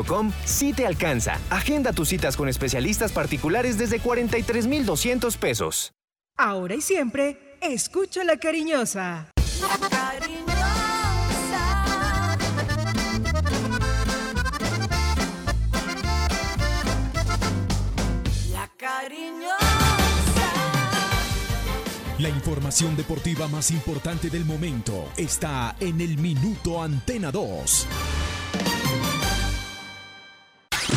Com sí te alcanza. Agenda tus citas con especialistas particulares desde 43,200 pesos. Ahora y siempre, escucha la cariñosa. La cariñosa. La cariñosa. La información deportiva más importante del momento está en el Minuto Antena 2.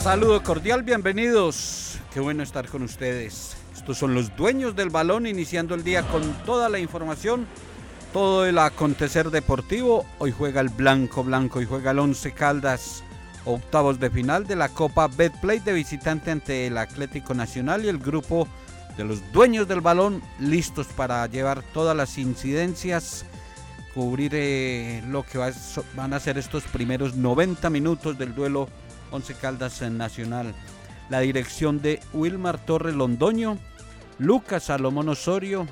Saludo cordial, bienvenidos. Qué bueno estar con ustedes. Estos son los dueños del balón iniciando el día con toda la información, todo el acontecer deportivo. Hoy juega el Blanco Blanco y juega el Once Caldas, octavos de final de la Copa Betplay de visitante ante el Atlético Nacional y el grupo de los dueños del balón listos para llevar todas las incidencias, cubrir eh, lo que van a ser estos primeros 90 minutos del duelo Once Caldas Nacional. La dirección de Wilmar Torres Londoño, Lucas Salomón Osorio,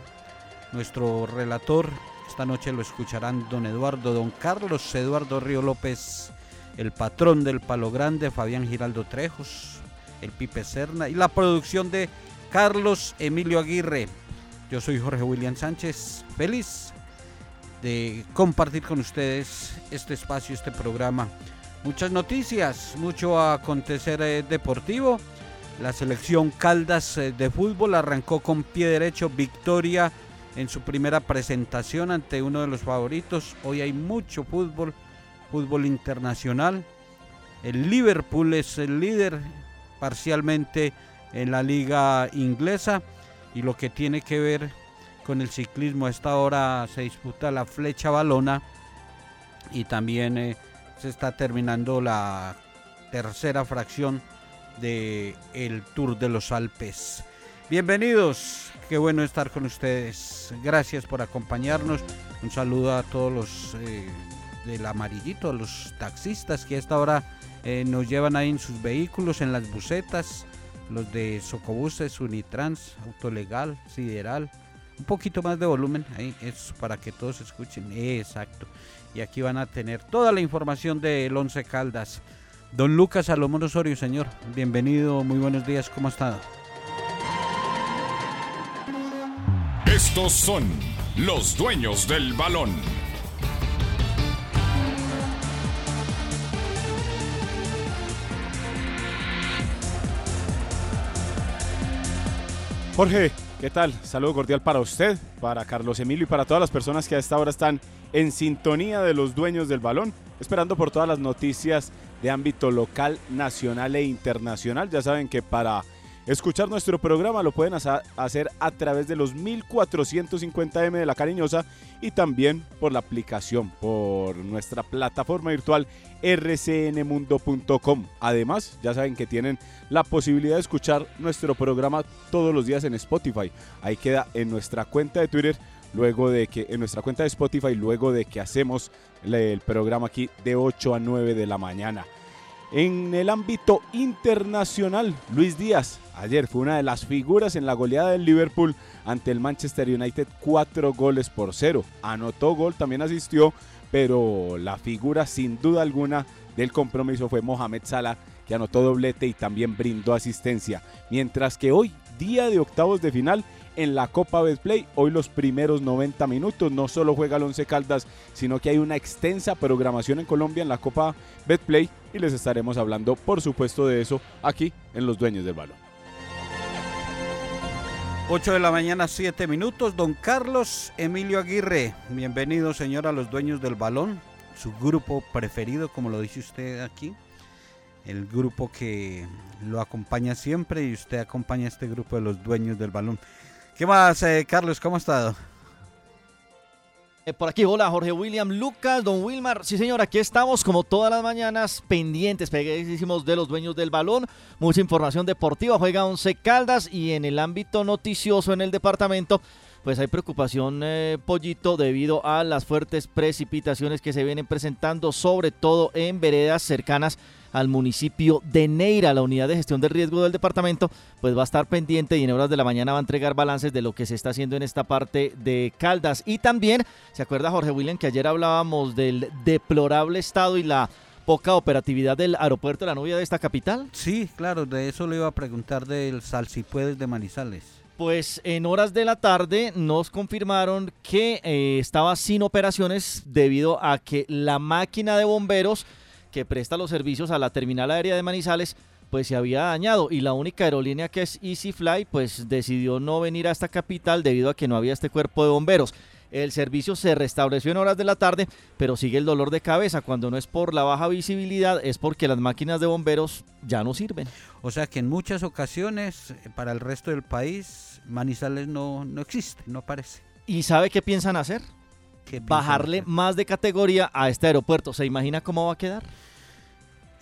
nuestro relator. Esta noche lo escucharán don Eduardo, don Carlos Eduardo Río López, el patrón del Palo Grande, Fabián Giraldo Trejos, el Pipe Serna y la producción de Carlos Emilio Aguirre. Yo soy Jorge William Sánchez, feliz de compartir con ustedes este espacio, este programa Muchas noticias, mucho acontecer eh, deportivo. La selección Caldas eh, de fútbol arrancó con pie derecho victoria en su primera presentación ante uno de los favoritos. Hoy hay mucho fútbol, fútbol internacional. El Liverpool es el líder parcialmente en la liga inglesa y lo que tiene que ver con el ciclismo a esta hora se disputa la flecha balona y también eh, se está terminando la tercera fracción de el Tour de los Alpes. Bienvenidos, qué bueno estar con ustedes. Gracias por acompañarnos. Un saludo a todos los eh, del amarillito, a los taxistas que a esta hora eh, nos llevan ahí en sus vehículos, en las bucetas, los de Socobuses, Unitrans, Autolegal, Sideral. Un poquito más de volumen, ahí es para que todos escuchen. Exacto y aquí van a tener toda la información del Once Caldas. Don Lucas Salomón Osorio, señor, bienvenido, muy buenos días, ¿cómo ha estado? Estos son los dueños del balón. Jorge, ¿qué tal? Saludo cordial para usted, para Carlos Emilio y para todas las personas que a esta hora están en sintonía de los dueños del balón, esperando por todas las noticias de ámbito local, nacional e internacional. Ya saben que para escuchar nuestro programa lo pueden hacer a través de los 1450M de la Cariñosa y también por la aplicación, por nuestra plataforma virtual rcnmundo.com. Además, ya saben que tienen la posibilidad de escuchar nuestro programa todos los días en Spotify. Ahí queda en nuestra cuenta de Twitter luego de que en nuestra cuenta de Spotify, luego de que hacemos el programa aquí de 8 a 9 de la mañana. En el ámbito internacional, Luis Díaz ayer fue una de las figuras en la goleada del Liverpool ante el Manchester United, cuatro goles por cero. Anotó gol, también asistió, pero la figura sin duda alguna del compromiso fue Mohamed Salah, que anotó doblete y también brindó asistencia. Mientras que hoy, día de octavos de final, en la Copa Betplay. Hoy los primeros 90 minutos no solo juega el Once Caldas, sino que hay una extensa programación en Colombia en la Copa Betplay y les estaremos hablando por supuesto de eso aquí en Los Dueños del Balón. 8 de la mañana, 7 minutos. Don Carlos Emilio Aguirre, bienvenido señor a los dueños del balón, su grupo preferido, como lo dice usted aquí, el grupo que lo acompaña siempre y usted acompaña a este grupo de los dueños del balón. ¿Qué más, eh, Carlos? ¿Cómo ha estado? Eh, por aquí, hola Jorge William Lucas, don Wilmar. Sí, señor, aquí estamos como todas las mañanas, pendientes, pegadísimos de los dueños del balón. Mucha información deportiva, juega Once Caldas y en el ámbito noticioso en el departamento, pues hay preocupación, eh, Pollito, debido a las fuertes precipitaciones que se vienen presentando, sobre todo en veredas cercanas al municipio de Neira. La unidad de gestión de riesgo del departamento pues va a estar pendiente y en horas de la mañana va a entregar balances de lo que se está haciendo en esta parte de Caldas. Y también, ¿se acuerda Jorge William que ayer hablábamos del deplorable estado y la poca operatividad del aeropuerto de la novia de esta capital? Sí, claro, de eso le iba a preguntar del Salsipuedes de Manizales. Pues en horas de la tarde nos confirmaron que eh, estaba sin operaciones debido a que la máquina de bomberos que presta los servicios a la terminal aérea de Manizales pues se había dañado y la única aerolínea que es EasyFly pues decidió no venir a esta capital debido a que no había este cuerpo de bomberos. El servicio se restableció en horas de la tarde, pero sigue el dolor de cabeza. Cuando no es por la baja visibilidad, es porque las máquinas de bomberos ya no sirven. O sea que en muchas ocasiones, eh, para el resto del país, Manizales no, no existe, no aparece. ¿Y sabe qué piensan hacer? Bajarle más de categoría a este aeropuerto. ¿Se imagina cómo va a quedar?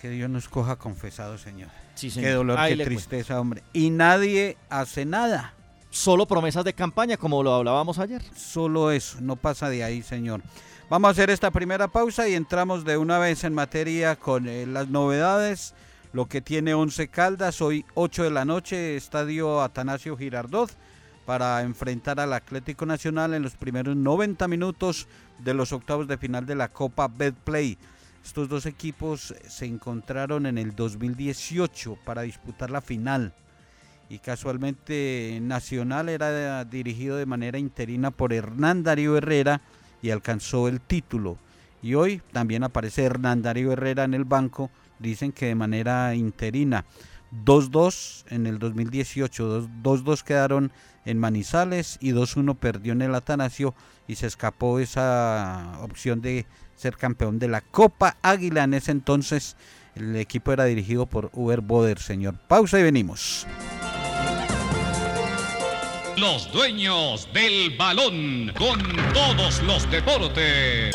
Que Dios nos coja confesado, Señor. Sí, señor. Qué dolor, Ahí qué tristeza, hombre. Y nadie hace nada. Solo promesas de campaña, como lo hablábamos ayer. Solo eso, no pasa de ahí, Señor. Vamos a hacer esta primera pausa y entramos de una vez en materia con eh, las novedades, lo que tiene Once Caldas, hoy 8 de la noche, Estadio Atanasio Girardot, para enfrentar al Atlético Nacional en los primeros 90 minutos de los octavos de final de la Copa Betplay. Estos dos equipos se encontraron en el 2018 para disputar la final y casualmente Nacional era dirigido de manera interina por Hernán Darío Herrera y alcanzó el título. Y hoy también aparece Hernán Darío Herrera en el banco, dicen que de manera interina. 2-2 en el 2018, 2-2 quedaron en Manizales y 2-1 perdió en el Atanasio y se escapó esa opción de ser campeón de la Copa Águila. En ese entonces el equipo era dirigido por Uber Boder, señor. Pausa y venimos. Los dueños del balón con todos los deportes.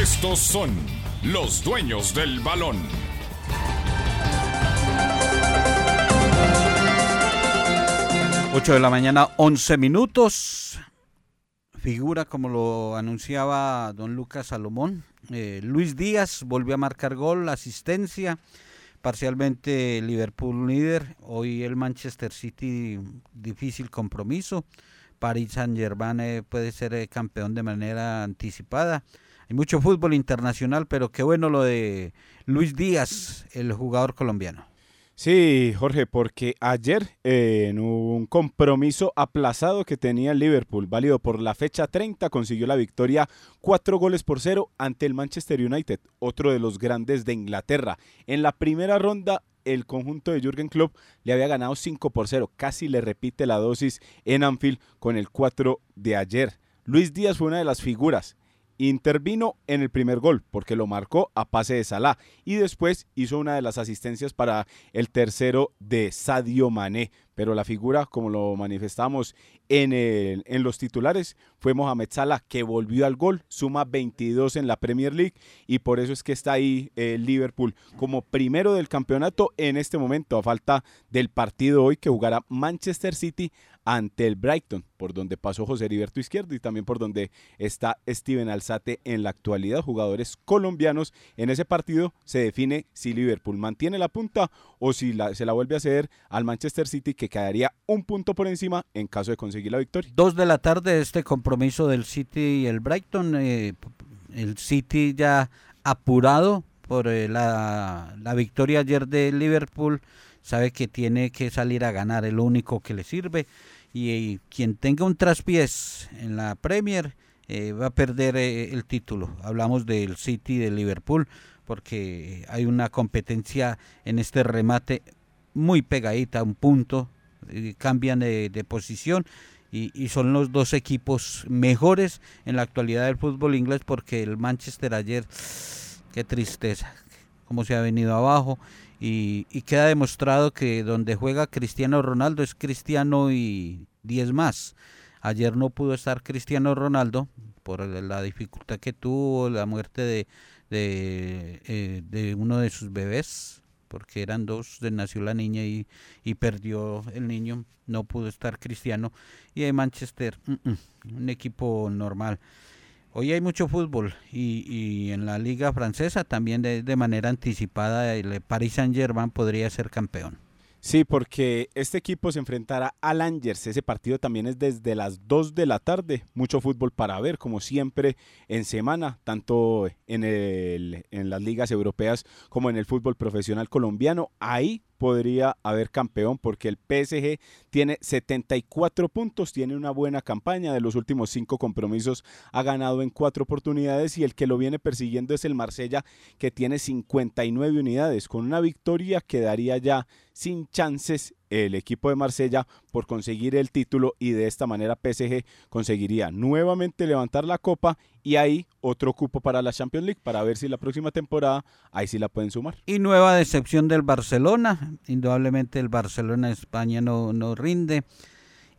Estos son los dueños del balón. Ocho de la mañana, 11 minutos. Figura, como lo anunciaba don Lucas Salomón. eh, Luis Díaz volvió a marcar gol, asistencia. Parcialmente Liverpool líder. Hoy el Manchester City, difícil compromiso. Paris Saint Germain eh, puede ser eh, campeón de manera anticipada. Hay mucho fútbol internacional, pero qué bueno lo de Luis Díaz, el jugador colombiano. Sí, Jorge, porque ayer eh, en un compromiso aplazado que tenía el Liverpool, válido por la fecha 30, consiguió la victoria cuatro goles por cero ante el Manchester United, otro de los grandes de Inglaterra. En la primera ronda, el conjunto de Jürgen Klopp le había ganado 5 por 0, casi le repite la dosis en Anfield con el 4 de ayer. Luis Díaz fue una de las figuras intervino en el primer gol porque lo marcó a pase de Salah y después hizo una de las asistencias para el tercero de Sadio Mané. Pero la figura, como lo manifestamos en, el- en los titulares, fue Mohamed Salah que volvió al gol, suma 22 en la Premier League y por eso es que está ahí el Liverpool como primero del campeonato en este momento a falta del partido hoy que jugará Manchester City ante el Brighton, por donde pasó José Heriberto Izquierdo y también por donde está Steven Alzate en la actualidad, jugadores colombianos. En ese partido se define si Liverpool mantiene la punta o si la- se la vuelve a ceder al Manchester City, que quedaría un punto por encima en caso de conseguir la victoria. Dos de la tarde este compromiso del City y el Brighton. eh, el City ya apurado eh, la, la victoria ayer de Liverpool. Sabe que tiene que salir a ganar, es lo único que le sirve. Y, eh, quien tenga un traspiés en la Premier eh, va a perder el título. Hablamos del City y del Liverpool porque hay una competencia en este remate muy pegadita, un punto, cambian de, de posición y son los dos equipos mejores en la actualidad del fútbol inglés porque el Manchester ayer, qué tristeza, cómo se ha venido abajo y, y queda demostrado que donde juega Cristiano Ronaldo es Cristiano y 10 más. Ayer no pudo estar Cristiano Ronaldo por la dificultad que tuvo, la muerte de, eh, de uno de sus bebés, porque eran dos, nació la niña y, y perdió el niño, no pudo estar Cristiano. Y de Manchester, mm, mm, un equipo normal. Hoy hay mucho fútbol y, y en la liga francesa también de, de manera anticipada el Paris Saint Germain podría ser campeón. Sí, porque este equipo se enfrentará al Angers. Ese partido también es desde las 2 de la tarde. Mucho fútbol para ver, como siempre, en semana, tanto en, el, en las ligas europeas como en el fútbol profesional colombiano. Ahí podría haber campeón porque el PSG tiene 74 puntos, tiene una buena campaña, de los últimos cinco compromisos ha ganado en cuatro oportunidades y el que lo viene persiguiendo es el Marsella que tiene 59 unidades. Con una victoria quedaría ya sin chances el equipo de Marsella por conseguir el título y de esta manera PSG conseguiría nuevamente levantar la copa y ahí otro cupo para la Champions League para ver si la próxima temporada ahí sí la pueden sumar. Y nueva decepción del Barcelona. Indudablemente el Barcelona España no, no rinde.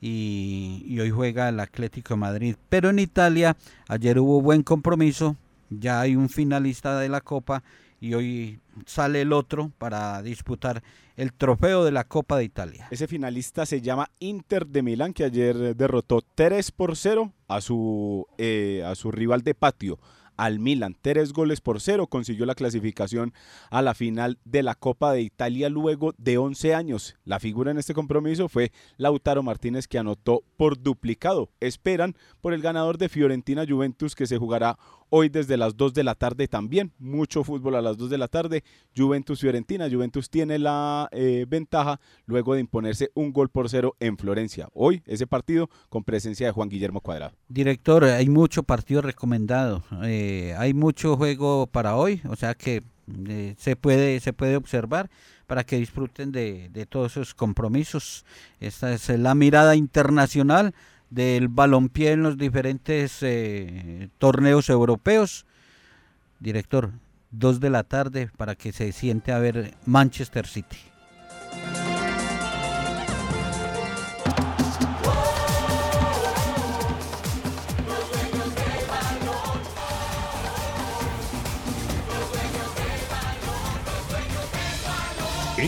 Y, hoy juega el Atlético Madrid. Pero en Italia ayer hubo buen compromiso. Ya hay un finalista de la Copa. Y hoy sale el otro para disputar el trofeo de la Copa de Italia. Ese finalista se llama Inter de Milán, que ayer derrotó 3 por 0 a su, eh, a su rival de patio, al Milan. Tres goles por cero consiguió la clasificación a la final de la Copa de Italia luego de 11 años. La figura en este compromiso fue Lautaro Martínez que anotó por duplicado. Esperan por el ganador de Fiorentina Juventus que se jugará hoy desde las 2 de la tarde también. Mucho fútbol a las 2 de la tarde. Juventus Fiorentina. Juventus tiene la eh, ventaja luego de imponerse un gol por cero en Florencia. Hoy ese partido con presencia de Juan Guillermo Cuadrado. Director, hay mucho partido recomendado. Eh, hay mucho juego para hoy, o sea que eh, se, puede, se puede observar para que disfruten de, de todos esos compromisos. Esta es la mirada internacional del balompié en los diferentes eh, torneos europeos. Director, dos de la tarde para que se siente a ver Manchester City.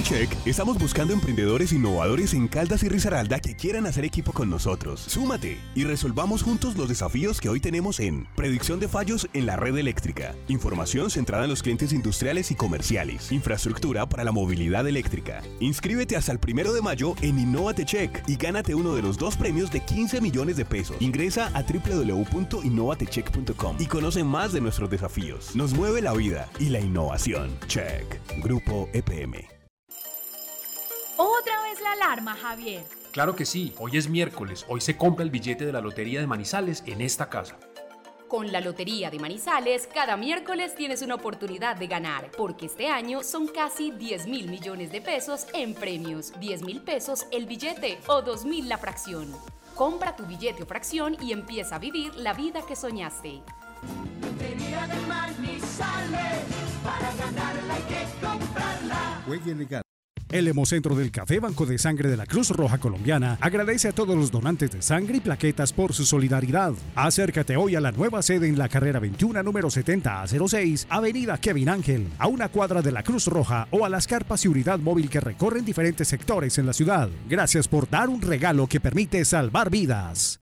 Check estamos buscando emprendedores innovadores en Caldas y Risaralda que quieran hacer equipo con nosotros. Súmate y resolvamos juntos los desafíos que hoy tenemos en predicción de fallos en la red eléctrica, información centrada en los clientes industriales y comerciales, infraestructura para la movilidad eléctrica. Inscríbete hasta el primero de mayo en Innovate Check y gánate uno de los dos premios de 15 millones de pesos. Ingresa a www.innovatecheck.com y conoce más de nuestros desafíos. Nos mueve la vida y la innovación. Check. Grupo EPM. La alarma, Javier. Claro que sí, hoy es miércoles, hoy se compra el billete de la Lotería de Manizales en esta casa. Con la Lotería de Manizales, cada miércoles tienes una oportunidad de ganar, porque este año son casi 10 mil millones de pesos en premios, 10 mil pesos el billete o 2 mil la fracción. Compra tu billete o fracción y empieza a vivir la vida que soñaste. Lotería de Manizales, para ganarla hay que comprarla. Juegue legal. El Hemocentro del Café Banco de Sangre de la Cruz Roja Colombiana agradece a todos los donantes de sangre y plaquetas por su solidaridad. Acércate hoy a la nueva sede en la carrera 21 número 70 a 06, Avenida Kevin Ángel, a una cuadra de la Cruz Roja o a las carpas y unidad móvil que recorren diferentes sectores en la ciudad. Gracias por dar un regalo que permite salvar vidas.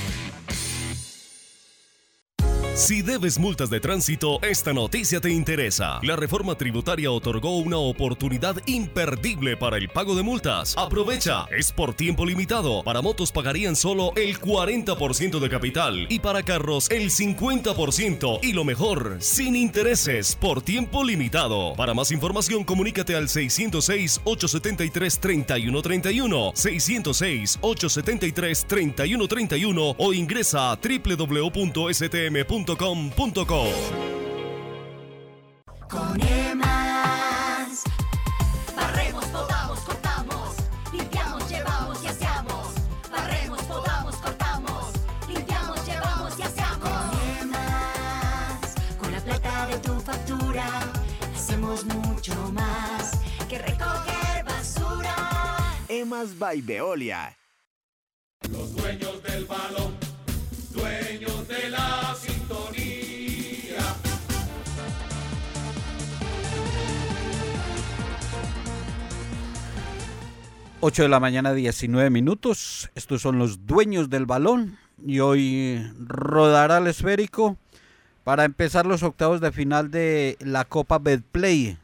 Si debes multas de tránsito, esta noticia te interesa. La reforma tributaria otorgó una oportunidad imperdible para el pago de multas. Aprovecha, es por tiempo limitado. Para motos pagarían solo el 40% de capital y para carros el 50% y lo mejor, sin intereses por tiempo limitado. Para más información, comunícate al 606-873-3131, 606-873-3131 o ingresa a www.stm.com com.co. Con EMAS, barremos, podamos, cortamos, limpiamos, llevamos y aseamos. Barremos, podamos, cortamos, limpiamos, llevamos y aseamos. Con EMAS, con la plata de tu factura, hacemos mucho más que recoger basura. Emas by Veolia. Los dueños del balón, dueños de la sintonía. 8 de la mañana, 19 minutos. Estos son los dueños del balón. Y hoy rodará el esférico para empezar los octavos de final de la Copa Betplay.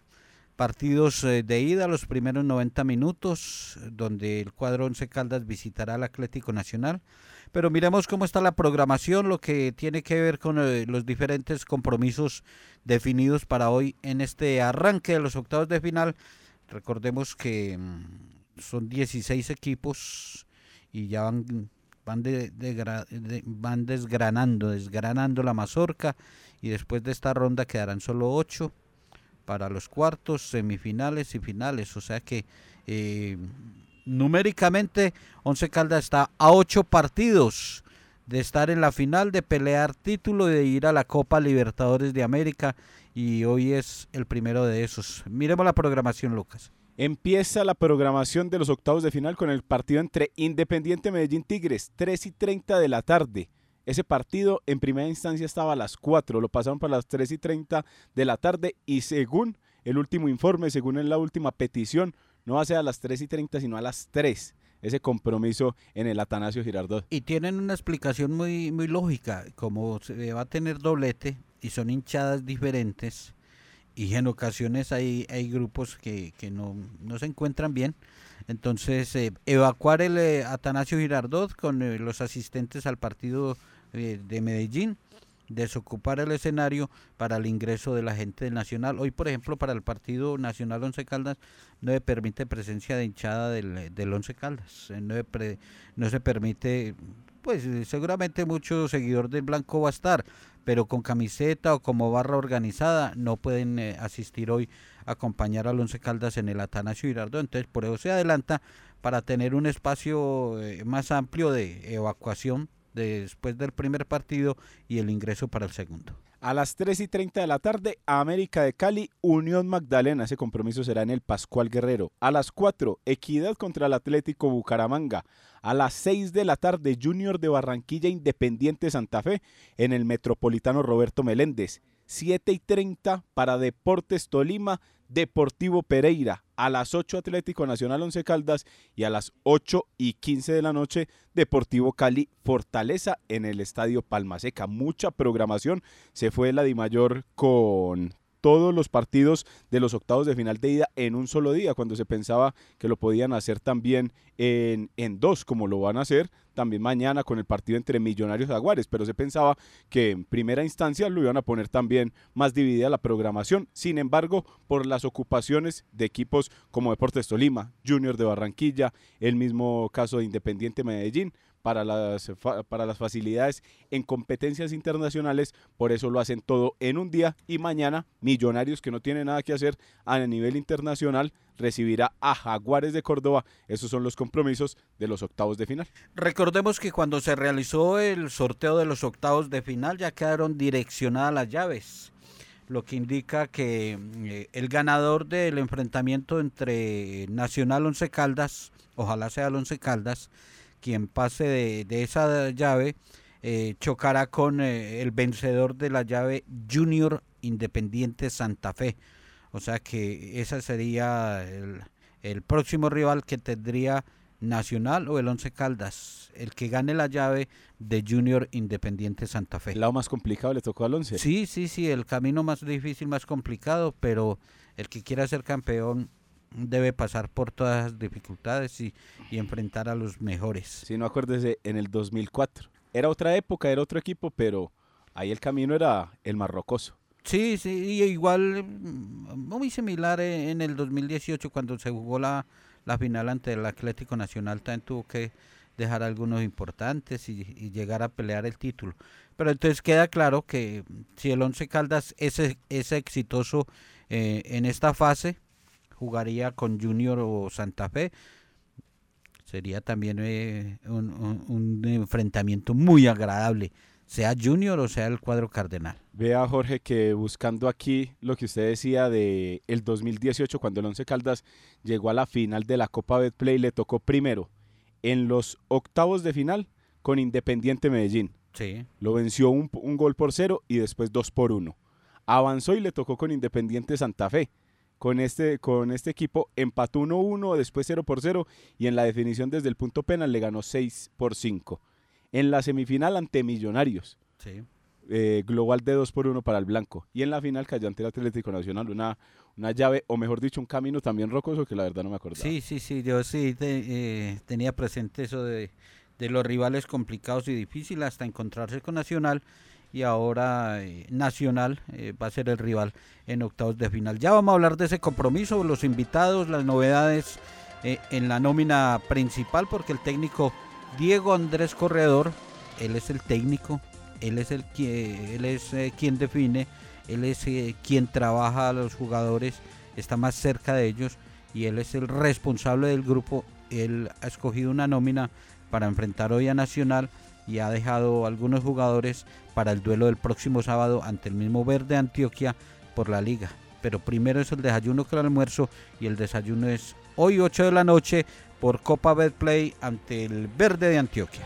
Partidos eh, de ida, los primeros 90 minutos, donde el cuadro 11 Caldas visitará al Atlético Nacional. Pero miremos cómo está la programación, lo que tiene que ver con eh, los diferentes compromisos definidos para hoy en este arranque de los octavos de final. Recordemos que mm, son 16 equipos y ya van, van, de, van desgranando, desgranando la mazorca y después de esta ronda quedarán solo 8 para los cuartos, semifinales y finales. O sea que eh, numéricamente Once Caldas está a 8 partidos de estar en la final, de pelear título, de ir a la Copa Libertadores de América y hoy es el primero de esos. Miremos la programación, Lucas. Empieza la programación de los octavos de final con el partido entre Independiente Medellín Tigres, 3 y 30 de la tarde. Ese partido en primera instancia estaba a las 4, lo pasaron para las 3 y 30 de la tarde y según el último informe, según la última petición, no va a ser a las 3 y 30 sino a las 3 ese compromiso en el Atanasio Girardot. Y tienen una explicación muy, muy lógica, como se va a tener doblete y son hinchadas diferentes y en ocasiones hay, hay grupos que, que no, no se encuentran bien. Entonces, eh, evacuar el eh, Atanasio Girardot con eh, los asistentes al partido de Medellín, desocupar el escenario para el ingreso de la gente del Nacional. Hoy, por ejemplo, para el partido Nacional Once Caldas no se permite presencia de hinchada del, del Once Caldas. No, se pre, no se permite, pues seguramente mucho seguidor del Blanco va a estar, pero con camiseta o como barra organizada no pueden eh, asistir hoy acompañar al Once Caldas en el Atanasio Girardot. Entonces, por eso se adelanta para tener un espacio eh, más amplio de evacuación después del primer partido y el ingreso para el segundo. A las 3 y 30 de la tarde, América de Cali, Unión Magdalena. Ese compromiso será en el Pascual Guerrero. A las 4, Equidad contra el Atlético Bucaramanga. A las 6 de la tarde, Junior de Barranquilla, Independiente Santa Fe en el Metropolitano Roberto Meléndez. 7 y 30 para Deportes Tolima, Deportivo Pereira. A las 8 Atlético Nacional Once Caldas y a las 8 y 15 de la noche Deportivo Cali Fortaleza en el Estadio Palmaseca. Mucha programación. Se fue la Dimayor con todos los partidos de los octavos de final de ida en un solo día, cuando se pensaba que lo podían hacer también en, en dos, como lo van a hacer también mañana con el partido entre Millonarios y Jaguares, pero se pensaba que en primera instancia lo iban a poner también más dividida la programación. Sin embargo, por las ocupaciones de equipos como Deportes Tolima, Junior de Barranquilla, el mismo caso de Independiente Medellín, para las, para las facilidades en competencias internacionales, por eso lo hacen todo en un día y mañana Millonarios que no tiene nada que hacer a nivel internacional recibirá a Jaguares de Córdoba. Esos son los compromisos de los octavos de final. Recordemos que cuando se realizó el sorteo de los octavos de final ya quedaron direccionadas las llaves, lo que indica que eh, el ganador del enfrentamiento entre Nacional Once Caldas, ojalá sea el Once Caldas, quien pase de, esa llave, eh, chocará con eh, el vencedor de la llave Junior Independiente Santa Fe. O sea que ese sería el, próximo rival que tendría Nacional o el Once Caldas, el que gane la llave de Junior Independiente Santa Fe. El lado más complicado le tocó al Once. Sí, sí, sí, el camino más difícil, más complicado, pero el que quiera ser campeón debe pasar por todas las dificultades y, y enfrentar a los mejores. Si no acuérdese, en el 2004. Era otra época, era otro equipo, pero ahí el camino era el más rocoso. Sí, sí, igual mm, muy similar en el 2018 cuando se jugó la, la final ante el Atlético Nacional, también tuvo que dejar algunos importantes y, llegar a pelear el título. Pero entonces queda claro que si el Once Caldas es, es exitoso eh, en esta fase, jugaría con Junior o Santa Fe. Sería también eh, un, un enfrentamiento muy agradable sea Junior o sea el cuadro cardenal. Vea Jorge que buscando aquí lo que usted decía de el 2018 cuando el Once Caldas llegó a la final de la Copa Betplay le tocó primero en los octavos de final con Independiente Medellín. Sí. Lo venció un, gol por cero y después dos por uno. Avanzó y le tocó con Independiente Santa Fe. Con este, con este equipo empató 1-1, después 0 por 0 y en la definición desde el punto penal le ganó 6 por 5 en la semifinal ante Millonarios. Eh, global de 2 por 1 para el blanco. Y en la final cayó ante el Atlético Nacional una, una llave, o mejor dicho, un camino también rocoso que la verdad no me acordaba. Sí, sí, sí, yo sí eh, tenía presente eso de, los rivales complicados y difíciles hasta encontrarse con Nacional. Y ahora eh, Nacional va a ser el rival en octavos de final. Ya vamos a hablar de ese compromiso, los invitados, las novedades en la nómina principal, porque el técnico Diego Andrés Corredor, él es el técnico, él es el él es eh, quien define, él es eh, quien trabaja a los jugadores, está más cerca de ellos y él es el responsable del grupo. Él ha escogido una nómina para enfrentar hoy a Nacional y ha dejado algunos jugadores para el duelo del próximo sábado ante el mismo Verde Antioquia por la liga. Pero primero es el desayuno que el almuerzo y el desayuno es hoy 8 de la noche por Copa Betplay ante el Verde de Antioquia.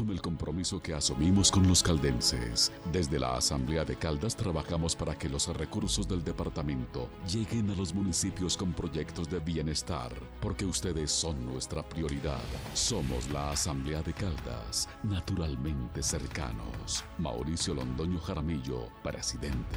Con el compromiso que asumimos con los caldenses. Desde la Asamblea de Caldas trabajamos para que los recursos del departamento lleguen a los municipios con proyectos de bienestar, porque ustedes son nuestra prioridad. Somos la Asamblea de Caldas, naturalmente cercanos. Mauricio Londoño Jaramillo, presidente.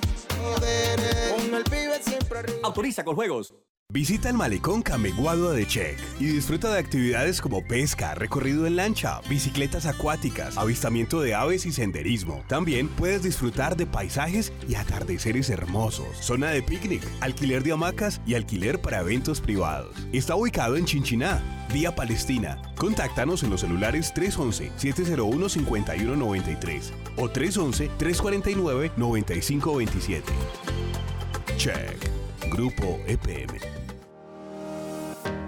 Autoriza con juegos. Visita el malecón Cameguado de Check y disfruta de actividades como pesca, recorrido en lancha, bicicletas acuáticas, avistamiento de aves y senderismo. También puedes disfrutar de paisajes y atardeceres hermosos, zona de picnic, alquiler de hamacas y alquiler para eventos privados. Está ubicado en Chinchiná, vía Palestina. Contáctanos en los celulares 311-701-5193 o 311-349-9527. Check. Grupo EPM.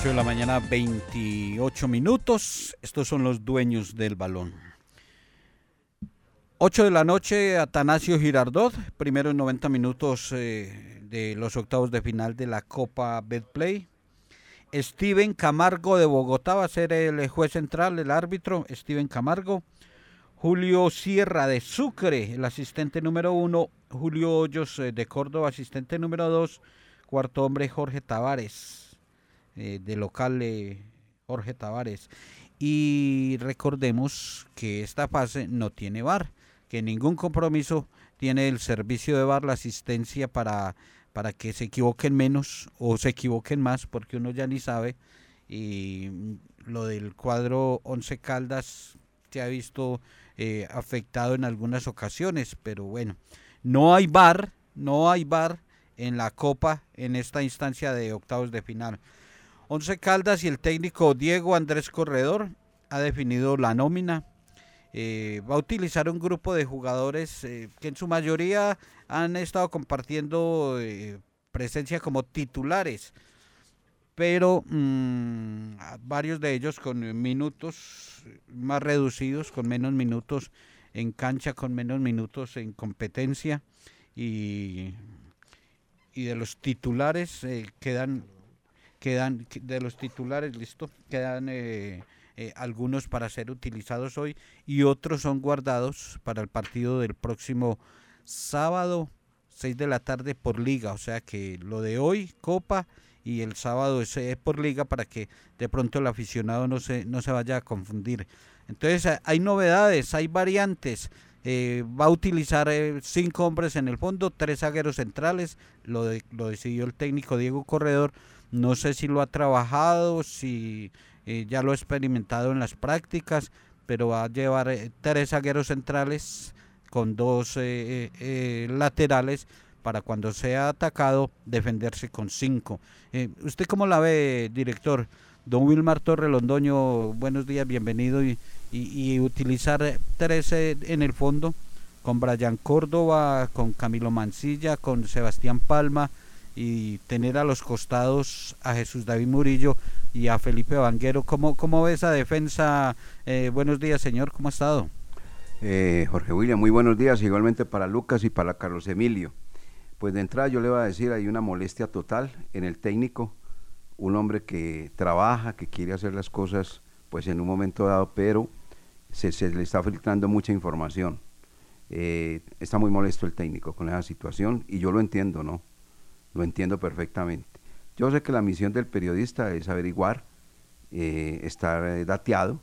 Ocho de la mañana, 28 minutos. Estos son los dueños del balón. 8 de la noche, Atanasio Girardot, primero en 90 minutos eh, de los octavos de final de la Copa Betplay. Steven Camargo de Bogotá va a ser el juez central, el árbitro, Steven Camargo. Julio Sierra de Sucre, el asistente número uno. Julio Hoyos eh, de Córdoba, asistente número dos. Cuarto hombre, Jorge Tavares, eh, de local eh, Jorge Tavares. Y recordemos que esta fase no tiene VAR, que ningún compromiso tiene el servicio de VAR, la asistencia para, para que se equivoquen menos o se equivoquen más, porque uno ya ni sabe. Y lo del cuadro 11 Caldas se ha visto eh, afectado en algunas ocasiones, pero bueno, no hay VAR, no hay VAR en la Copa en esta instancia de octavos de final. Once Caldas y el técnico Diego Andrés Corredor ha definido la nómina. Eh, va a utilizar un grupo de jugadores eh, que en su mayoría han estado compartiendo eh, presencia como titulares, pero mmm, varios de ellos con minutos más reducidos, con menos minutos en cancha, con menos minutos en competencia y, y de los titulares quedan quedan de los titulares, listo, quedan eh, eh, algunos para ser utilizados hoy y otros son guardados para el partido del próximo sábado, 6 de la tarde por liga, o sea que lo de hoy, Copa, y el sábado es, es por liga para que de pronto el aficionado no se, no se vaya a confundir. Entonces hay novedades, hay variantes. Eh, va a utilizar eh, cinco hombres en el fondo, tres zagueros centrales, lo, de, lo decidió el técnico Diego Corredor. No sé si lo ha trabajado, si eh, ya lo ha experimentado en las prácticas, pero va a llevar eh, tres zagueros centrales con dos eh, laterales para cuando sea atacado defenderse con cinco. ¿Usted cómo la ve, director? Don Wilmar Torre Londoño, buenos días, bienvenido. Y, y, y utilizar tres en el fondo con Brian Córdoba, con Camilo Mancilla, con Sebastián Palma y tener a los costados a Jesús David Murillo y a Felipe Vanguero. ¿Cómo, cómo ve esa defensa? Eh, buenos días, señor, ¿cómo ha estado? Eh, Jorge William, muy buenos días, igualmente para Lucas y para Carlos Emilio. Pues de entrada yo le voy a decir, hay una molestia total en el técnico, un hombre que trabaja, que quiere hacer las cosas pues en un momento dado, pero se, se le está filtrando mucha información. Eh, está muy molesto el técnico con esa situación y yo lo entiendo, ¿no? Lo entiendo perfectamente. Yo sé que la misión del periodista es averiguar, eh, estar eh, dateado,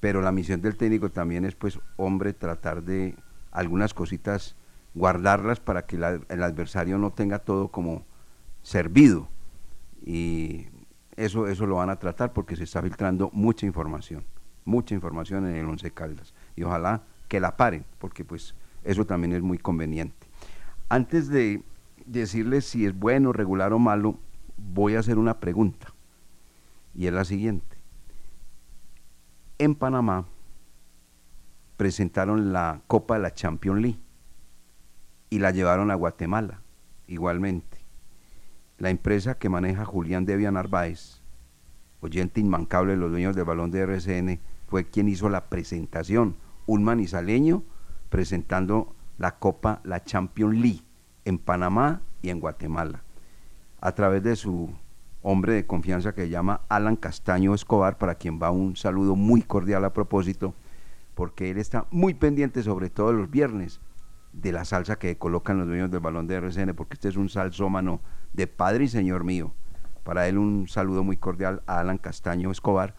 pero la misión del técnico también es, pues, hombre, tratar de algunas cositas, guardarlas para que el adversario no tenga todo como servido. Y eso, eso lo van a tratar porque se está filtrando mucha información, mucha información en el Once Caldas. Y ojalá que la paren, porque pues eso también es muy conveniente. Antes de decirles si es bueno, regular o malo, voy a hacer una pregunta. Y es la siguiente. En Panamá presentaron la Copa de la Champions League y la llevaron a Guatemala, igualmente. La empresa que maneja Julián Devia Narváez, oyente inmancable de los dueños del balón de RCN, fue quien hizo la presentación, un manizaleño presentando la Copa, la Champions League, en Panamá y en Guatemala, a través de su hombre de confianza que se llama Alan Castaño Escobar, para quien va un saludo muy cordial a propósito, porque él está muy pendiente, sobre todo los viernes, de la salsa que colocan los dueños del balón de RCN, porque este es un salsómano de padre y señor mío. Para él un saludo muy cordial a Alan Castaño Escobar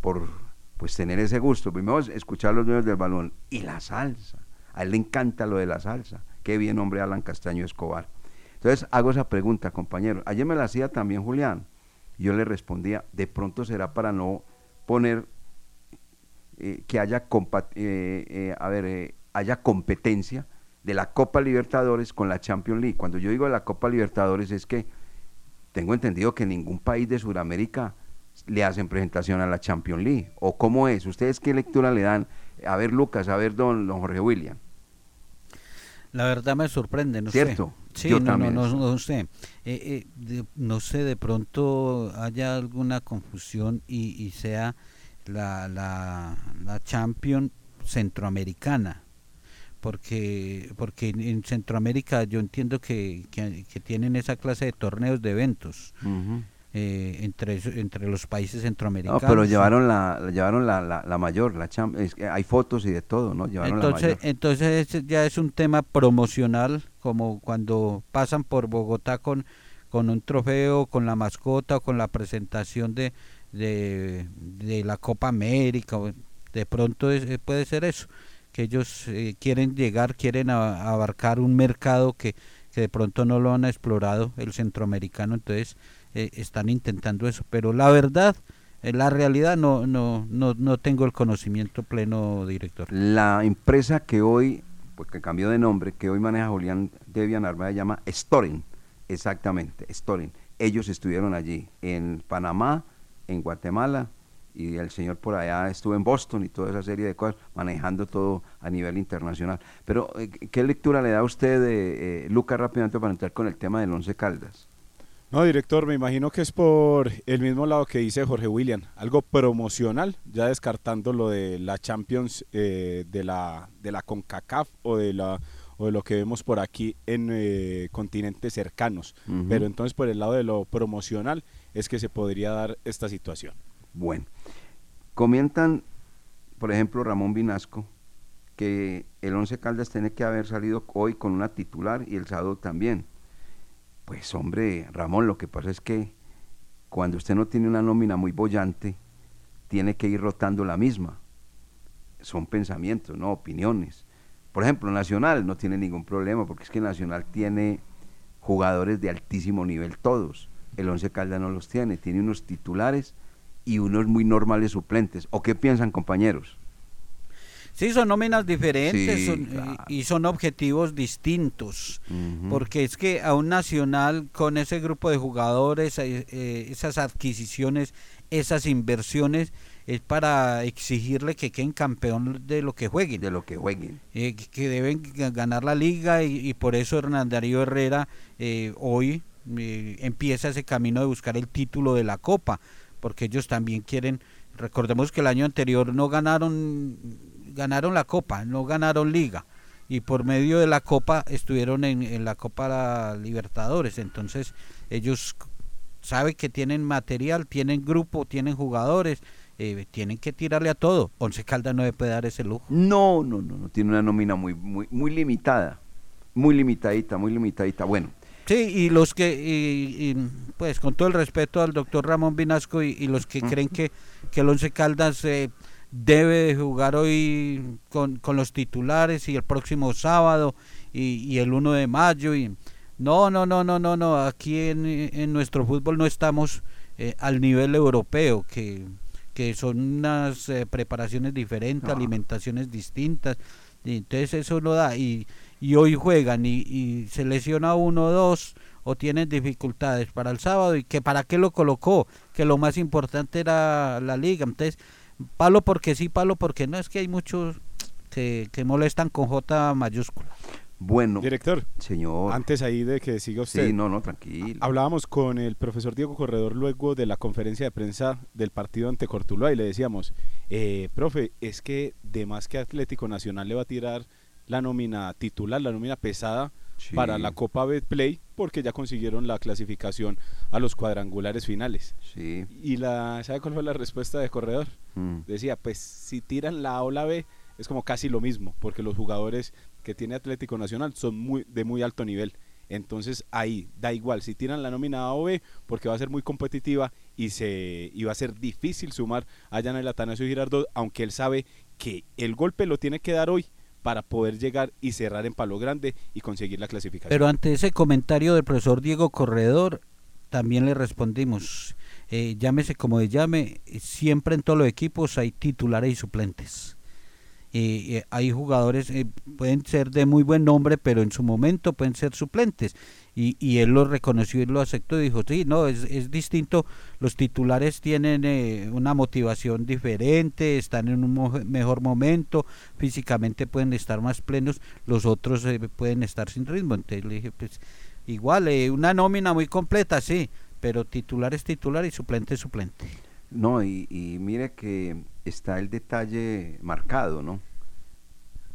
por pues tener ese gusto. Primero es escuchar los dueños del balón y la salsa. A él le encanta lo de la salsa. Qué bien, hombre, Alan Castaño Escobar. Entonces hago esa pregunta, compañero. Ayer me la hacía también Julián. Yo le respondía, de pronto será para no poner eh, que haya, eh, eh, a ver, haya competencia de la Copa Libertadores con la Champions League. Cuando yo digo la Copa Libertadores es que tengo entendido que ningún país de Sudamérica le hacen presentación a la Champions League. ¿O cómo es? ¿Ustedes qué lectura le dan? A ver, Lucas, a ver, don, don Jorge William. La verdad me sorprende, no ¿Cierto? sé. Sí, Yo no, también. no, no, no sé. Eh, eh, de- no sé, de pronto haya alguna confusión y, y sea la, la, la Champion centroamericana. Porque, porque en- en Centroamérica yo entiendo que, que, que tienen esa clase de torneos de eventos eh, entre, entre los países No, centroamericanos. pero llevaron la, llevaron la, la, la mayor, la Champ- es que hay fotos y de todo, ¿no? Llevaron Entonces, entonces ya es un tema promocional, como cuando pasan por Bogotá con, con un trofeo, con la mascota o con la presentación de, de, de la Copa América. De pronto es- eh, puede ser eso, que ellos eh, quieren llegar, quieren a- abarcar un mercado que, que de pronto no lo han explorado, el centroamericano, entonces eh, están intentando eso. Pero la verdad, en la realidad no, no, no, no tengo el conocimiento pleno, director. La empresa que hoy, pues que cambió de nombre, que hoy maneja Julián Debian se llama Storing, exactamente, Storing. Ellos estuvieron allí, en Panamá, en Guatemala, y el señor por allá estuvo en Boston y toda esa serie de cosas, manejando todo a nivel internacional. Pero, eh, ¿qué lectura le da a usted, eh, eh, Lucas, rápidamente para entrar con el tema del Once Caldas? No, director, me imagino que es por el mismo lado que dice Jorge William, algo promocional, ya descartando lo de la Champions eh, de la de la CONCACAF o de la o de lo que vemos por aquí en eh, continentes cercanos. Pero entonces por el lado de lo promocional es que se podría dar esta situación. Bueno, comentan, por ejemplo, Ramón Vinasco, que el Once Caldas tiene que haber salido hoy con una titular y el sábado también. Pues hombre, Ramón, lo que pasa es que cuando usted no tiene una nómina muy bollante, tiene que ir rotando la misma. Son pensamientos, no opiniones. Por ejemplo, Nacional no tiene ningún problema, porque es que Nacional tiene jugadores de altísimo nivel todos. El Once Caldas no los tiene, tiene unos titulares y unos muy normales suplentes. ¿O qué piensan, compañeros? Sí, son nóminas diferentes Sí, son, claro. y son objetivos distintos. Porque es que a un nacional con ese grupo de jugadores, eh, eh, esas adquisiciones, esas inversiones, es para exigirle que queden campeón de lo que jueguen. De lo que jueguen. Eh, que- deben ga- ganar la liga y, y por eso Hernán Darío Herrera eh, hoy empieza ese camino de buscar el título de la Copa, porque ellos también quieren, recordemos que el año anterior no ganaron, ganaron la Copa, no ganaron liga y por medio de la Copa estuvieron en, en la Copa Libertadores, entonces ellos saben que tienen material, tienen grupo, tienen jugadores eh, tienen que tirarle a todo. Once Caldas no le puede dar ese lujo. No, no, no, no, tiene una nómina muy, muy, muy limitada, muy limitadita, muy limitadita. Bueno, Sí, y los que, y- y, pues con todo el respeto al doctor Ramón Vinasco y, y los que creen que, que el Once Caldas eh, debe de jugar hoy con, con los titulares y el próximo sábado y, y el 1 de mayo. y No, no, no, no, no, no. Aquí en, en nuestro fútbol no estamos eh, al nivel europeo, que, que son unas eh, preparaciones diferentes, Ah. alimentaciones distintas. Y entonces eso no da. Y, y hoy juegan y, y se lesiona uno o dos o tienen dificultades para el sábado y que para qué lo colocó, que lo más importante era la liga. Entonces, palo porque sí, palo porque no, es que hay muchos que, que molestan con J mayúscula. bueno. Director. Señor. Antes ahí de que siga usted. Sí, no, no, tranquilo. Hablábamos con el profesor Diego Corredor luego de la conferencia de prensa del partido ante Cortuluá y le decíamos, eh, profe, es que de más que Atlético Nacional le va a tirar la nómina titular, la nómina pesada Sí. para la Copa Betplay porque ya consiguieron la clasificación a los cuadrangulares finales. Sí. Y la, ¿sabe cuál fue la respuesta de Corredor? Mm. Decía, pues si tiran la A o la B es como casi lo mismo, porque los jugadores que tiene Atlético Nacional son muy de muy alto nivel. Entonces ahí da igual si tiran la nómina A o B porque va a ser muy competitiva y se y va a ser difícil sumar a Jan el Atanasio Girardot, aunque él sabe que el golpe lo tiene que dar hoy para poder llegar y cerrar en palo grande y conseguir la clasificación. Pero ante ese comentario del profesor Diego Corredor, también le respondimos, eh, llámese como de llame, siempre en todos los equipos hay titulares y suplentes. Eh, eh, hay jugadores, pueden ser de muy buen nombre, pero en su momento pueden ser suplentes. Y, y él lo reconoció y lo aceptó y dijo, sí, no, es, es distinto, los titulares tienen eh, una motivación diferente, están en un mejor momento, físicamente pueden estar más plenos, los otros eh, pueden estar sin ritmo. Entonces le dije, pues igual, eh, una nómina muy completa, sí, pero titular es titular y suplente es suplente. No, y, y mire que está el detalle marcado, ¿no?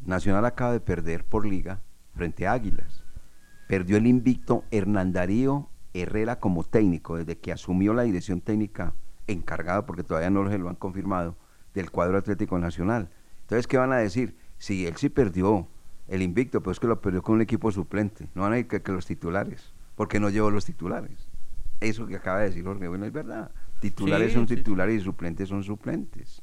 Nacional acaba de perder por liga frente a Águilas. Perdió el invicto Hernán Darío Herrera como técnico, desde que asumió la dirección técnica encargado, porque todavía no se lo han confirmado, del cuadro Atlético Nacional. Entonces, ¿qué van a decir? Si él sí perdió el invicto, pues es que lo perdió con un equipo suplente. No van a ir que, que los titulares, porque no llevó los titulares. Eso que acaba de decir Jorge, bueno, es verdad. Titulares Sí, son sí. titulares y suplentes son suplentes.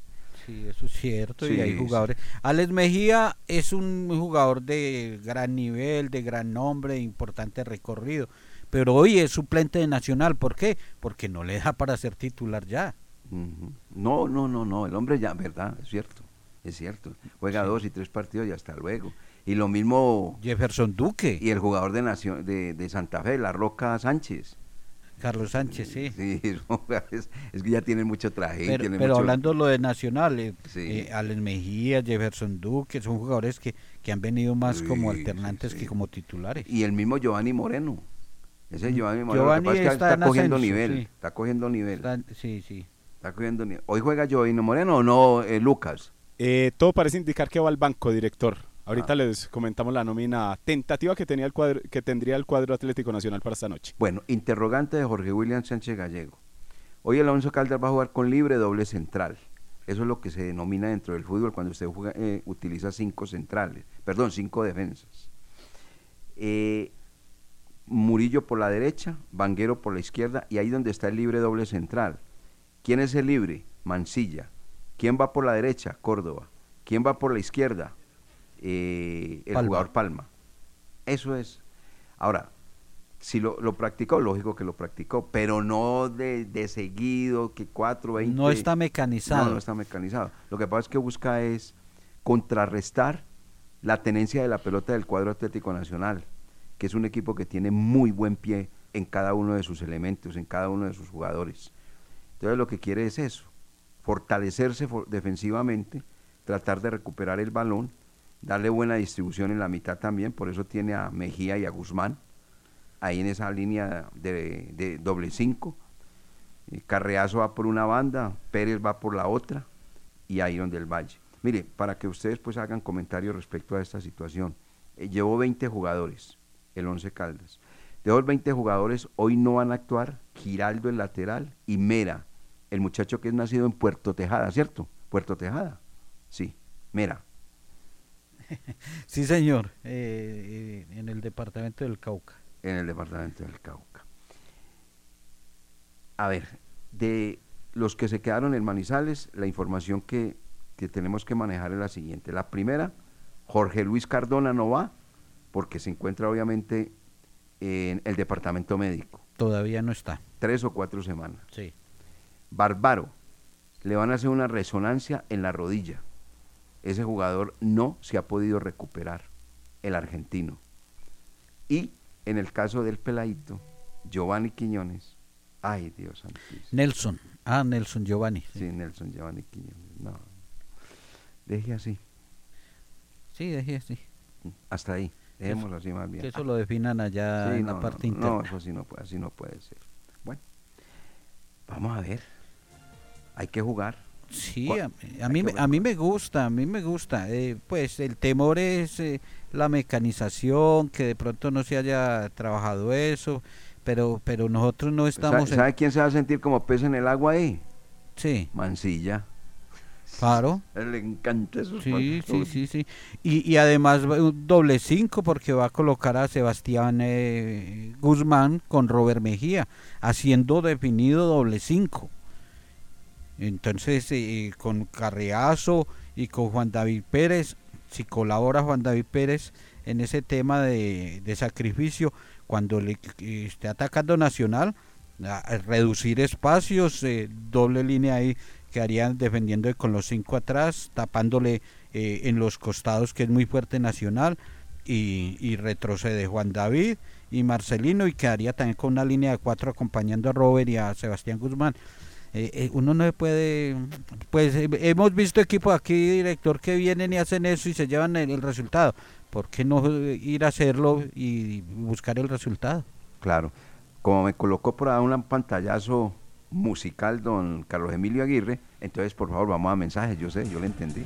Sí, eso es cierto. y hay sí. jugadores. Alex Mejía es un jugador de gran nivel, de gran nombre, de importante recorrido. Pero hoy es suplente de Nacional. ¿Por qué? Porque no le da para ser titular ya. No, no, no, no, el hombre ya, verdad, es cierto, es cierto. Juega dos y tres partidos y hasta luego. Y lo mismo Jefferson Duque. y el jugador de Nación de, de Santa Fe, La Roca Sánchez. Carlos Sánchez, sí. Sí, no, es, es que ya tienen mucho traje. Pero, tienen pero mucho- hablando lo de Nacional, eh, Sí. eh, Alex Mejía, Jefferson Duque, son jugadores que, que han venido más como alternantes sí, que como titulares. Y el mismo Giovanni Moreno. Ese Giovanni Moreno, Giovanni lo que pasa es que está está, en cogiendo ascenso, nivel, sí. está cogiendo nivel, sí, sí. está cogiendo nivel. Hoy juega Giovanni Moreno o no, eh, Lucas. Eh, todo parece indicar que va al banco, director. Ahorita Ah. les comentamos la nómina tentativa que tenía el cuadro, que tendría el cuadro Atlético Nacional para esta noche. Bueno, interrogante de Jorge William Sánchez Gallego. Hoy Alonso Caldas va a jugar con libre doble central. Eso es lo que se denomina dentro del fútbol cuando usted juega, eh, utiliza cinco centrales, perdón, cinco defensas. Eh, Murillo por la derecha, Vanguero por la izquierda y ahí donde está el libre doble central. ¿Quién es el libre? Mancilla. ¿Quién va por la derecha? Córdoba. ¿Quién va por la izquierda? Eh, el Palma. jugador Palma. Eso es. Ahora, si lo, lo practicó, lógico que lo practicó, pero no de, de seguido, que 4, 20. No está mecanizado. No, no está mecanizado. Lo que pasa es que busca es contrarrestar la tenencia de la pelota del cuadro Atlético Nacional, que es un equipo que tiene muy buen pie en cada uno de sus elementos, en cada uno de sus jugadores. Entonces lo que quiere es eso, fortalecerse for- defensivamente, tratar de recuperar el balón, darle buena distribución en la mitad también, por eso tiene a Mejía y a Guzmán ahí en esa línea de, doble cinco. Eh, Carreazo va por una banda, Pérez va por la otra y ahí donde el Valle. Mire, para que ustedes pues hagan comentarios respecto a esta situación, eh, llevó 20 jugadores, el 11 Caldas. De esos 20 jugadores, hoy no van a actuar Giraldo el lateral y Mera, el muchacho que es nacido en Puerto Tejada, ¿cierto? Puerto Tejada. Sí, mira. sí, señor, eh, eh, en el departamento del Cauca. En el departamento del Cauca. A ver, de los que se quedaron en Manizales, la información que, que tenemos que manejar es la siguiente. La primera, Jorge Luis Cardona no va porque se encuentra obviamente en el departamento médico. Todavía no está. Tres o cuatro semanas. Sí. Bárbaro, le van a hacer una resonancia en la rodilla. Ese jugador no se ha podido recuperar, el argentino. Y en el caso del peladito, Giovanni Quiñones, ay Dios santísimo. Nelson, ah, Nelson Giovanni. Sí, Nelson Giovanni Quiñones, no. Deje así. Sí, deje así. Hasta ahí. Dejémoslo así más bien. Que eso lo definan allá en la parte interna. No, eso así no, puede, así no puede ser. Bueno, vamos a ver. Hay que jugar. Sí, a, mí, a mí me gusta, a mí me gusta. Eh, pues el temor es eh, la mecanización, que de pronto no se haya trabajado eso, pero pero nosotros no estamos... ¿Sabe, quién se va a sentir como pez en el agua ahí? Sí. Mancilla. Claro. Le encanta eso. Sí, sí, sí, sí. Y, y además un doble cinco porque va a colocar a Sebastián eh, Guzmán con Robert Mejía, haciendo definido doble cinco. Entonces, eh, con Carreazo y con Juan David Pérez, si colabora Juan David Pérez en ese tema de, sacrificio, cuando le esté atacando Nacional, a reducir espacios, eh, doble línea ahí quedarían defendiendo con los cinco atrás, tapándole eh, en los costados, que es muy fuerte Nacional, y, y, retrocede Juan David y Marcelino, y quedaría también con una línea de cuatro acompañando a Robert y a Sebastián Guzmán. Eh, eh, uno no se puede, pues hemos visto equipos aquí, director, que vienen y hacen eso y se llevan el, resultado. ¿Por qué no ir a hacerlo y buscar el resultado? Claro, como me colocó por ahí un pantallazo musical don Carlos Emilio Aguirre. Entonces, por favor, vamos a mensajes. Yo sé, yo le entendí.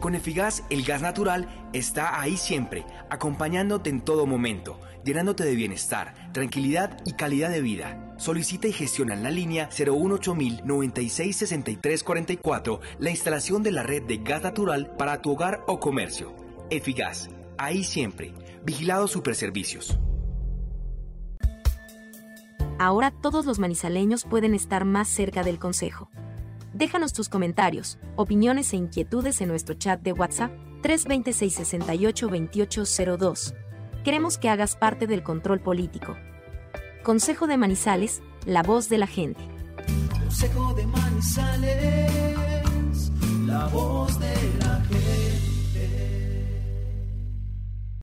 Con Efigas, el gas natural está ahí siempre, acompañándote en todo momento, llenándote de bienestar, tranquilidad y calidad de vida. Solicita y gestiona en la línea 018 96 63 44 la instalación de la red de gas natural para tu hogar o comercio. Efigas, ahí siempre. Vigilado Superservicios. Ahora todos los manizaleños pueden estar más cerca del consejo. Déjanos tus comentarios, opiniones e inquietudes en nuestro chat de WhatsApp 326 68 2802. Queremos que hagas parte del control político. Consejo de Manizales, la voz de la gente. Consejo de Manizales, la voz de la gente.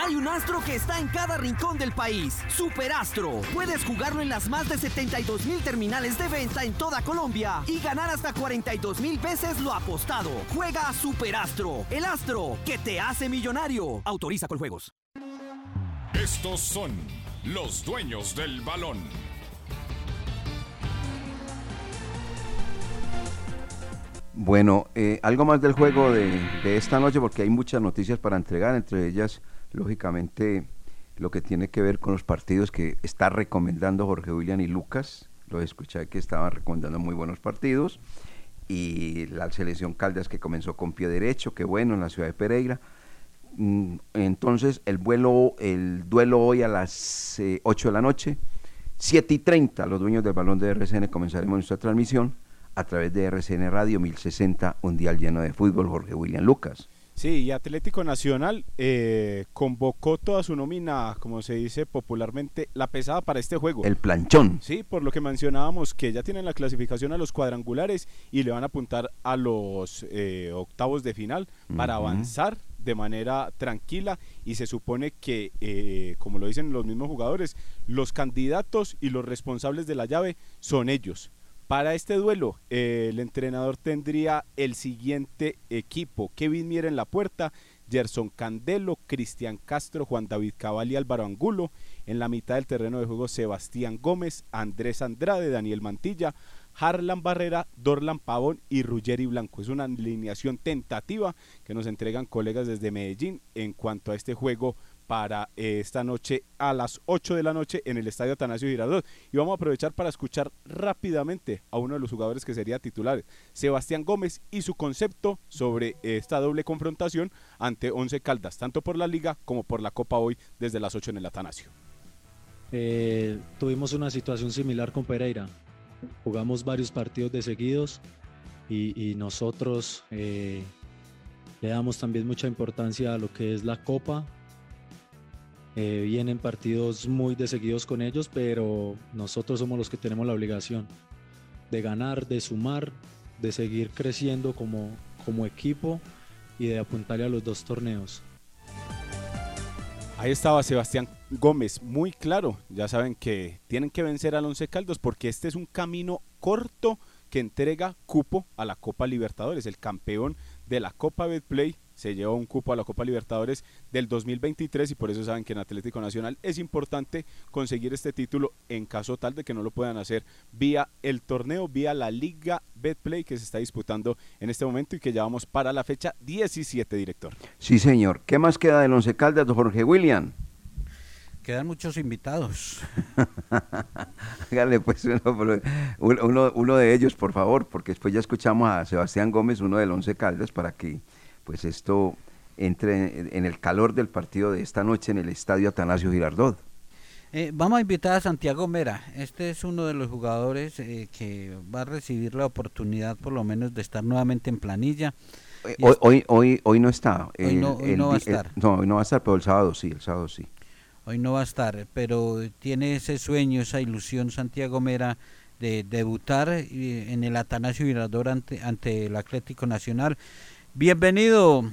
Hay un astro que está en cada rincón del país. Superastro. Puedes jugarlo en las más de 72 mil terminales de venta en toda Colombia y ganar hasta 42 mil veces lo apostado. Juega a Superastro. El astro que te hace millonario. Autoriza con juegos. Estos son los dueños del balón. Bueno, eh, algo más del juego de, de esta noche porque hay muchas noticias para entregar, entre ellas lógicamente lo que tiene que ver con los partidos que está recomendando Jorge William y Lucas. Lo escuché que estaban recomendando muy buenos partidos. Y la selección Caldas que comenzó con pie derecho, que bueno, en la ciudad de Pereira. mm, entonces el vuelo, el duelo hoy a las eh, 8 de la noche, 7 y 30, los dueños del balón de RCN comenzaremos nuestra transmisión a través de RCN Radio 1060, un día lleno de fútbol, Jorge William Lucas. Sí, y Atlético Nacional eh, convocó toda su nómina, como se dice popularmente, la pesada para este juego. El planchón. Sí, por lo que mencionábamos que ya tienen la clasificación a los cuadrangulares y le van a apuntar a los eh, octavos de final para avanzar de manera tranquila y se supone que, eh, como lo dicen los mismos jugadores, los candidatos y los responsables de la llave son ellos. Para este duelo, eh, el entrenador tendría el siguiente equipo. Kevin Mier en la puerta, Gerson Candelo, Cristian Castro, Juan David Cabal y Álvaro Angulo. En la mitad del terreno de juego, Sebastián Gómez, Andrés Andrade, Daniel Mantilla, Harlan Barrera, Dorlan Pavón y Ruggeri Blanco. Es una alineación tentativa que nos entregan colegas desde Medellín en cuanto a este juego para eh, esta noche a las 8 de la noche en el Estadio Atanasio Girardot. Y vamos a aprovechar para escuchar rápidamente a uno de los jugadores que sería titular, Sebastián Gómez, y su concepto sobre esta doble confrontación ante Once Caldas, tanto por la Liga como por la Copa hoy desde las 8 en el Atanasio. Eh, tuvimos una situación similar con Pereira. Jugamos varios partidos de seguidos y, nosotros eh, le damos también mucha importancia a lo que es la Copa. Eh, vienen partidos muy de seguidos con ellos, pero nosotros somos los que tenemos la obligación de ganar, de sumar, de seguir creciendo como, como equipo y de apuntarle a los dos torneos. Ahí estaba Sebastián Gómez, muy claro. Ya saben que tienen que vencer al Once Caldos porque este es un camino corto que entrega cupo a la Copa Libertadores. El campeón de la Copa Betplay se lleva un cupo a la Copa Libertadores del 2023 y por eso saben que en Atlético Nacional es importante conseguir este título en caso tal de que no lo puedan hacer vía el torneo, vía la Liga Betplay que se está disputando en este momento y que ya vamos para la fecha 17, director. Sí, señor. ¿Qué más queda del Once Caldas, don Jorge William? Quedan muchos invitados. Hágale pues uno, uno de ellos, por favor, porque después ya escuchamos a Sebastián Gómez, uno del Once Caldas, para que pues esto entre en- el calor del partido de esta noche en el Estadio Atanasio Girardot. Eh, vamos a invitar a Santiago Mera. Este es uno de los jugadores eh, que va a recibir la oportunidad por lo menos de estar nuevamente en planilla. Y Hoy, es- hoy, hoy, hoy no está. Hoy no- hoy no va a el- estar. no, hoy no va a estar, pero el sábado sí, el sábado sí. Hoy no va a estar, pero tiene ese sueño, esa ilusión Santiago Mera de debutar eh, en el Atanasio Girardot ante, ante el Atlético Nacional. Bienvenido,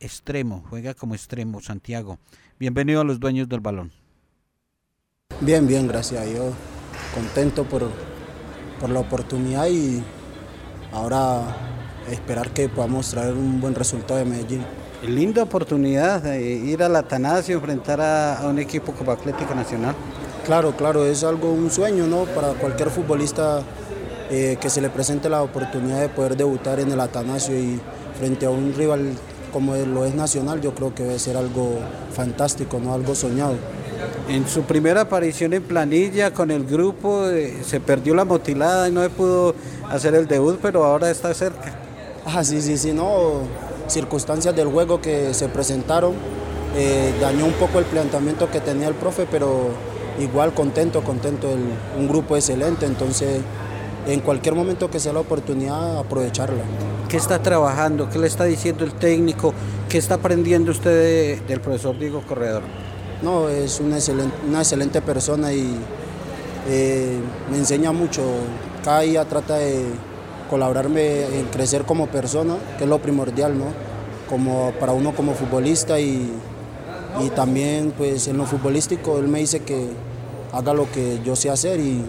extremo, juega como extremo Santiago. Bienvenido a los dueños del balón. Bien, bien, gracias a Dios. Contento por, por la oportunidad y ahora esperar que podamos traer un buen resultado de Medellín. Linda oportunidad de ir al Atanasio, enfrentar a, a un equipo como Atlético Nacional. Claro, claro, es algo, un sueño, ¿no? Para cualquier futbolista eh, que se le presente la oportunidad de poder debutar en el Atanasio y frente a un rival como lo es Nacional, yo creo que debe ser algo fantástico, ¿no? Algo soñado. En su primera aparición en planilla con el grupo eh, se perdió la motilada y no pudo hacer el debut, pero ahora está cerca. Ah, sí, sí, sí, no. Circunstancias del juego que se presentaron eh, dañó un poco el planteamiento que tenía el profe, pero igual contento, contento. el- un grupo excelente, entonces en cualquier momento que sea la oportunidad, aprovecharla. ¿Qué está trabajando? ¿Qué le está diciendo el técnico? ¿Qué está aprendiendo usted de- del profesor Diego Corredor? No, es una excelente, una excelente persona y eh, me enseña mucho. Cada día trata de colaborarme en crecer como persona, que es lo primordial, ¿no? Como para uno como futbolista y, y también pues en lo futbolístico él me dice que haga lo que yo sé hacer y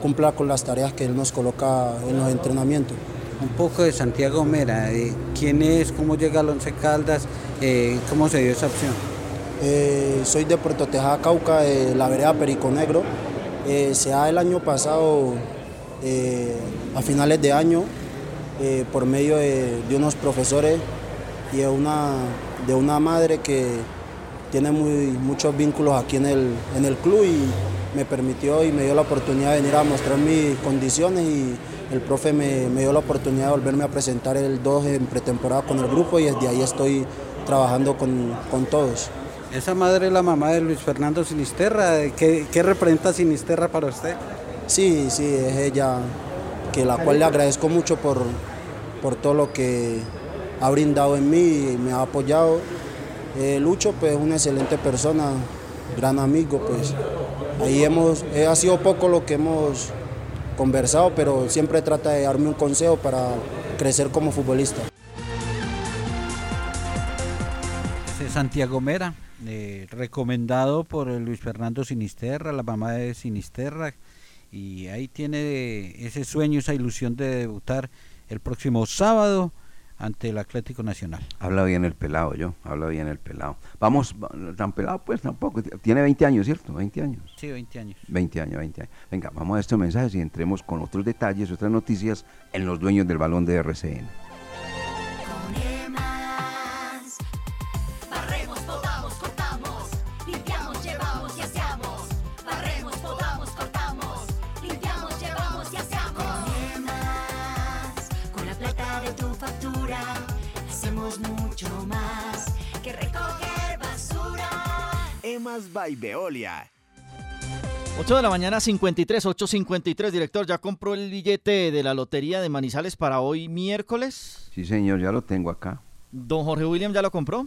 cumpla con las tareas que él nos coloca en los entrenamientos. Un poco de Santiago Mera, eh, ¿quién es? ¿Cómo llega al Once Caldas? Eh, ¿Cómo se dio esa opción? Eh, soy de Puerto Tejada, Cauca, de la vereda Perico Negro. Se da el año pasado, a finales de año, por medio de, de unos profesores y de una, de una madre que tiene muy, muchos vínculos aquí en el, en el club y me permitió y me dio la oportunidad de venir a mostrar mis condiciones y el profe me, me dio la oportunidad de volverme a presentar el 2 en pretemporada con el grupo y desde ahí estoy trabajando con, con todos. Esa madre es la mamá de Luis Fernando Sinisterra. ¿Qué, qué representa Sinisterra para usted? Sí, sí, es ella, que la cual le agradezco mucho por, por todo lo que ha brindado en mí y me ha apoyado. Eh, Lucho, pues, es una excelente persona, gran amigo, pues. Ahí hemos, eh, ha sido poco lo que hemos conversado, pero siempre trata de darme un consejo para crecer como futbolista. Es Santiago Mera, eh, recomendado por Luis Fernando Sinisterra, la mamá de Sinisterra, y ahí tiene ese sueño, esa ilusión de debutar el próximo sábado ante el Atlético Nacional. Habla bien el pelado, yo, habla bien el pelado. Vamos, va- tan pelado pues tampoco, tiene 20 años, ¿cierto? 20 años. Sí, 20 años. 20 años, 20 años. Venga, vamos a estos mensajes y entremos con otros detalles, otras noticias en los dueños del balón de RCN. Emas by Veolia. 8 de la mañana, 53, 8.53. Director, ¿ya compró el billete de la Lotería de Manizales para hoy miércoles? Sí, señor, ya lo tengo acá. ¿Don Jorge William ya lo compró?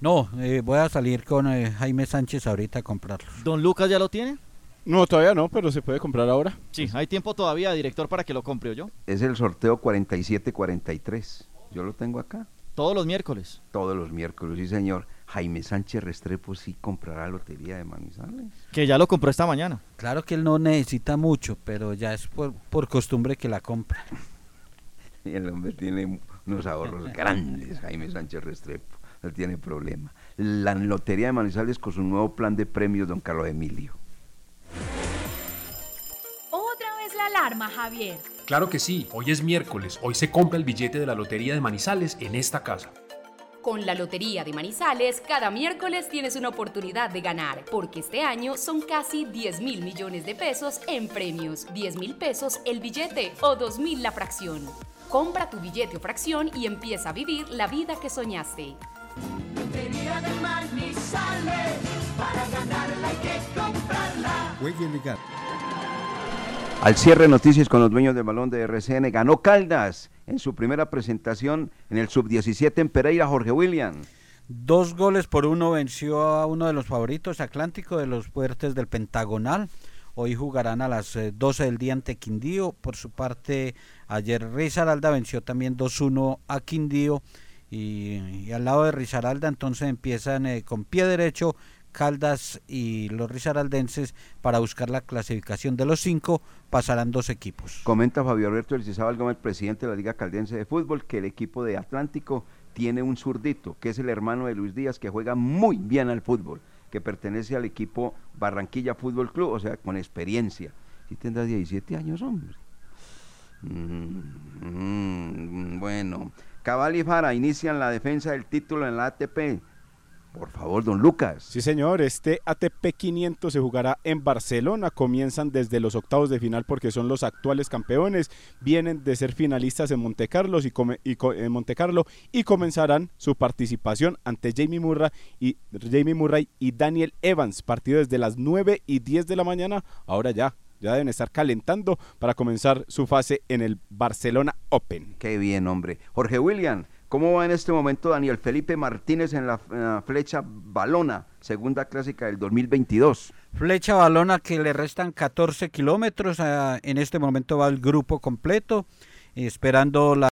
No, eh, voy a salir con eh, Jaime Sánchez ahorita a comprarlo. ¿Don Lucas ya lo tiene? No, todavía no, pero se puede comprar ahora. Sí, hay tiempo todavía, director, para que lo compre yo. Es el sorteo 4743. Yo lo tengo acá. Todos los miércoles. Todos los miércoles, sí, señor. Jaime Sánchez Restrepo sí comprará lotería de Manizales. Que ya lo compró esta mañana. Claro que él no necesita mucho, pero ya es por, por costumbre que la compra. Y el hombre tiene unos ahorros grandes, Jaime Sánchez Restrepo. No tiene problema. La lotería de Manizales con su nuevo plan de premios, don Carlos Emilio. Otra vez la alarma, Javier. Claro que sí, hoy es miércoles, hoy se compra el billete de la Lotería de Manizales en esta casa. Con la Lotería de Manizales, cada miércoles tienes una oportunidad de ganar, porque este año son casi 10 mil millones de pesos en premios, 10 mil pesos el billete o 2 mil la fracción. Compra tu billete o fracción y empieza a vivir la vida que soñaste. Lotería de Manizales. Para ganarla hay que comprarla. Juegue legal. Al cierre noticias con los dueños del balón de RCN, ganó Caldas en su primera presentación en el sub-17 en Pereira, Jorge William. Dos goles por uno venció a uno de los favoritos Atlántico de los fuertes del Pentagonal. Hoy jugarán a las eh, 12 del día ante Quindío. Por su parte, ayer Risaralda venció también 2-1 a Quindío. Y, y al lado de Risaralda entonces empiezan eh, con pie derecho Caldas y los risaraldenses para buscar la clasificación de los cinco. Pasarán dos equipos. Comenta Fabio Alberto Elizabal Gómez, presidente de la Liga Caldense de Fútbol, que el equipo de Atlántico tiene un zurdito, que es el hermano de Luis Díaz, que juega muy bien al fútbol, que pertenece al equipo Barranquilla Fútbol Club, o sea, con experiencia. Sí tendrá 17 años, hombre. Mm, mm, bueno, Cabal y Fara inician la defensa del título en la ATP. Por favor, don Lucas. Sí, señor, este ATP 500 se jugará en Barcelona. Comienzan desde los octavos de final porque son los actuales campeones. Vienen de ser finalistas en Monte Carlo y, come- y co- en Monte Carlo y comenzarán su participación ante Jamie Murray y Jamie Murray y Daniel Evans. Partido desde las 9 y 10 de la mañana. Ahora ya, ya deben estar calentando para comenzar su fase en el Barcelona Open. Qué bien, hombre. Jorge William, ¿cómo va en este momento Daniel Felipe Martínez en la, flecha balona, segunda clásica del 2022? Flecha balona que le restan 14 kilómetros. ah, en este momento va el grupo completo, esperando la